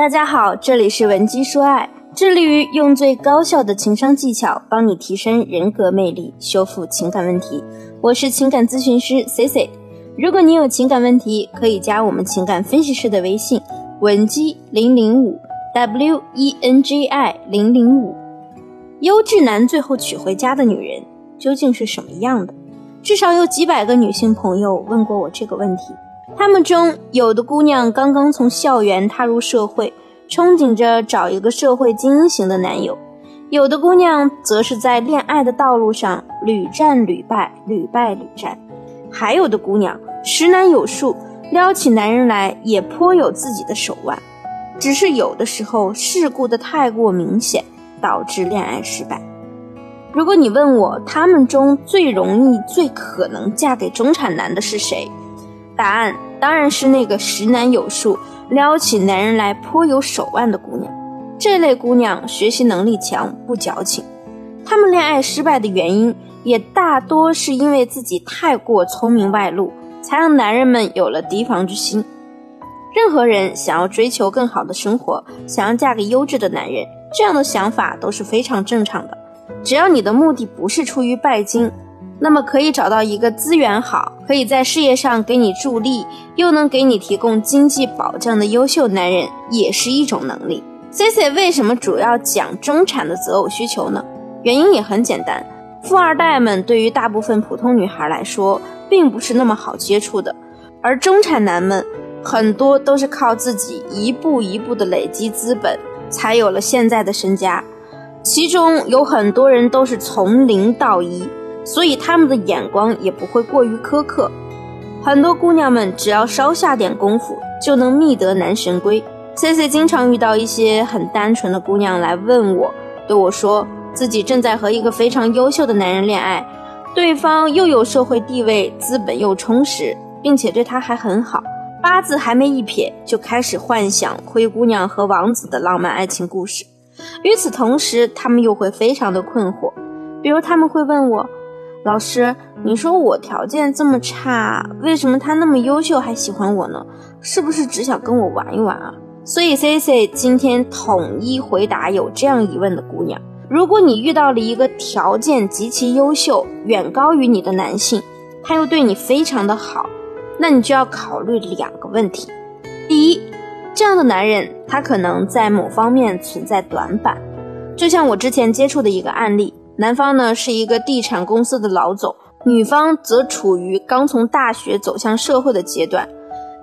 大家好，这里是文姬说爱，致力于用最高效的情商技巧帮你提升人格魅力，修复情感问题。我是情感咨询师 C C。如果你有情感问题，可以加我们情感分析师的微信文姬零零五 W E N G I 零零五。优质男最后娶回家的女人究竟是什么样的？至少有几百个女性朋友问过我这个问题。她们中有的姑娘刚刚从校园踏入社会，憧憬着找一个社会精英型的男友；有的姑娘则是在恋爱的道路上屡战屡败，屡败屡战；还有的姑娘十男有数，撩起男人来也颇有自己的手腕，只是有的时候事故的太过明显，导致恋爱失败。如果你问我，她们中最容易、最可能嫁给中产男的是谁？答案当然是那个识男有数、撩起男人来颇有手腕的姑娘。这类姑娘学习能力强，不矫情。她们恋爱失败的原因，也大多是因为自己太过聪明外露，才让男人们有了提防之心。任何人想要追求更好的生活，想要嫁给优质的男人，这样的想法都是非常正常的。只要你的目的不是出于拜金，那么可以找到一个资源好、可以在事业上给你助力，又能给你提供经济保障的优秀男人，也是一种能力。C C 为什么主要讲中产的择偶需求呢？原因也很简单，富二代们对于大部分普通女孩来说，并不是那么好接触的，而中产男们很多都是靠自己一步一步的累积资本，才有了现在的身家。其中有很多人都是从零到一，所以他们的眼光也不会过于苛刻。很多姑娘们只要稍下点功夫，就能觅得男神归。C C 经常遇到一些很单纯的姑娘来问我，对我说自己正在和一个非常优秀的男人恋爱，对方又有社会地位，资本又充实，并且对她还很好，八字还没一撇，就开始幻想灰姑娘和王子的浪漫爱情故事。与此同时，他们又会非常的困惑，比如他们会问我：“老师，你说我条件这么差，为什么他那么优秀还喜欢我呢？是不是只想跟我玩一玩啊？”所以 C C 今天统一回答有这样疑问的姑娘：如果你遇到了一个条件极其优秀、远高于你的男性，他又对你非常的好，那你就要考虑两个问题。第一，这样的男人，他可能在某方面存在短板，就像我之前接触的一个案例，男方呢是一个地产公司的老总，女方则处于刚从大学走向社会的阶段，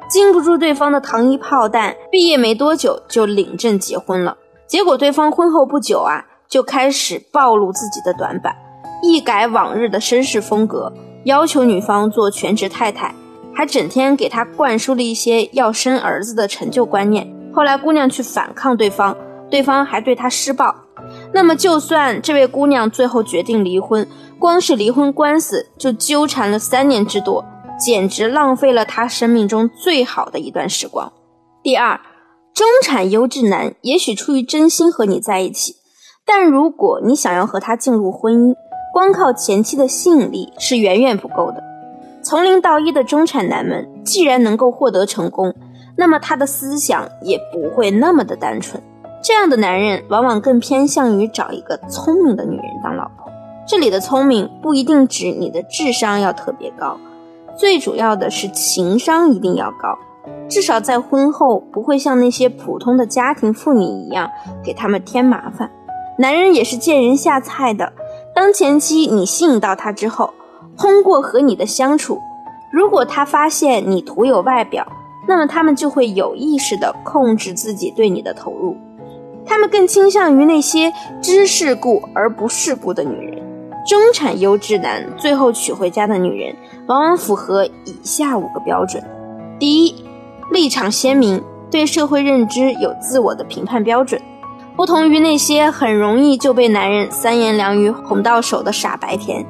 经不住对方的糖衣炮弹，毕业没多久就领证结婚了。结果对方婚后不久啊，就开始暴露自己的短板，一改往日的绅士风格，要求女方做全职太太。还整天给他灌输了一些要生儿子的陈旧观念。后来姑娘去反抗对方，对方还对她施暴。那么，就算这位姑娘最后决定离婚，光是离婚官司就纠缠了三年之多，简直浪费了她生命中最好的一段时光。第二，中产优质男也许出于真心和你在一起，但如果你想要和他进入婚姻，光靠前期的吸引力是远远不够的。从零到一的中产男们，既然能够获得成功，那么他的思想也不会那么的单纯。这样的男人往往更偏向于找一个聪明的女人当老婆。这里的聪明不一定指你的智商要特别高，最主要的是情商一定要高，至少在婚后不会像那些普通的家庭妇女一样给他们添麻烦。男人也是见人下菜的，当前期你吸引到他之后。通过和你的相处，如果他发现你徒有外表，那么他们就会有意识地控制自己对你的投入。他们更倾向于那些知世故而不世故的女人。中产优质男最后娶回家的女人，往往符合以下五个标准：第一，立场鲜明，对社会认知有自我的评判标准，不同于那些很容易就被男人三言两语哄到手的傻白甜。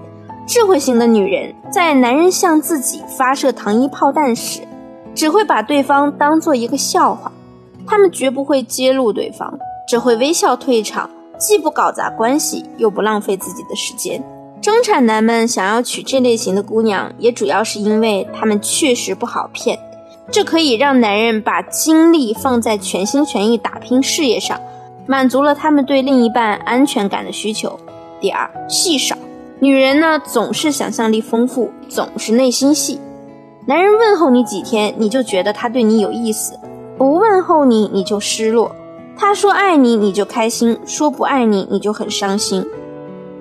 智慧型的女人在男人向自己发射糖衣炮弹时，只会把对方当做一个笑话，他们绝不会揭露对方，只会微笑退场，既不搞砸关系，又不浪费自己的时间。中产男们想要娶这类型的姑娘，也主要是因为他们确实不好骗，这可以让男人把精力放在全心全意打拼事业上，满足了他们对另一半安全感的需求。第二，戏少，女人呢总是想象力丰富，总是内心戏。男人问候你几天，你就觉得他对你有意思；不问候你，你就失落。他说爱你，你就开心；说不爱你，你就很伤心。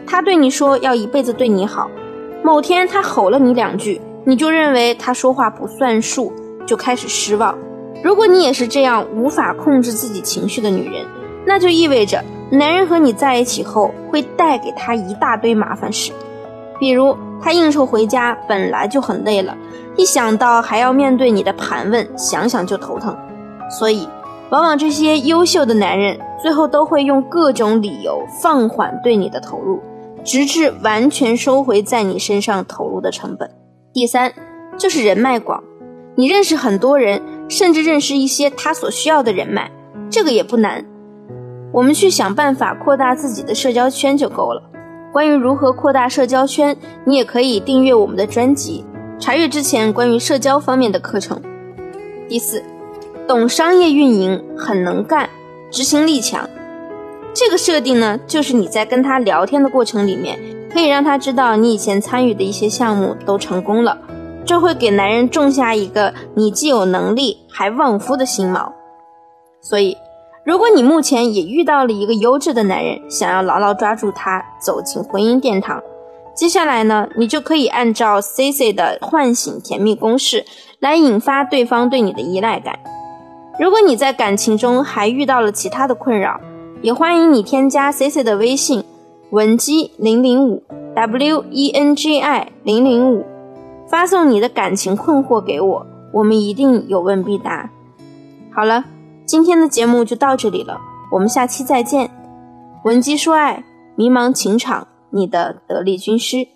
他对你说要一辈子对你好，某天他吼了你两句，你就认为他说话不算数。就开始失望。如果你也是这样无法控制自己情绪的女人，那就意味着男人和你在一起后会带给他一大堆麻烦事。比如他应酬回家本来就很累了，一想到还要面对你的盘问，想想就头疼。所以，往往这些优秀的男人最后都会用各种理由放缓对你的投入，直至完全收回在你身上投入的成本。第三，就是人脉广。你认识很多人，甚至认识一些他所需要的人脉，这个也不难。我们去想办法扩大自己的社交圈就够了。关于如何扩大社交圈，你也可以订阅我们的专辑，查阅之前关于社交方面的课程。第四，懂商业运营，很能干，执行力强。这个设定呢，就是你在跟他聊天的过程里面，可以让他知道你以前参与的一些项目都成功了。这会给男人种下一个你既有能力还旺夫的心锚。所以，如果你目前也遇到了一个优质的男人，想要牢牢抓住他，走进婚姻殿堂，接下来呢，你就可以按照 C C 的唤醒甜蜜公式来引发对方对你的依赖感。如果你在感情中还遇到了其他的困扰，也欢迎你添加 C C 的微信文姬零零五 W E N G I 零零五。发送你的感情困惑给我，我们一定有问必答。好了，今天的节目就到这里了，我们下期再见。闻鸡说爱，迷茫情场，你的得力军师。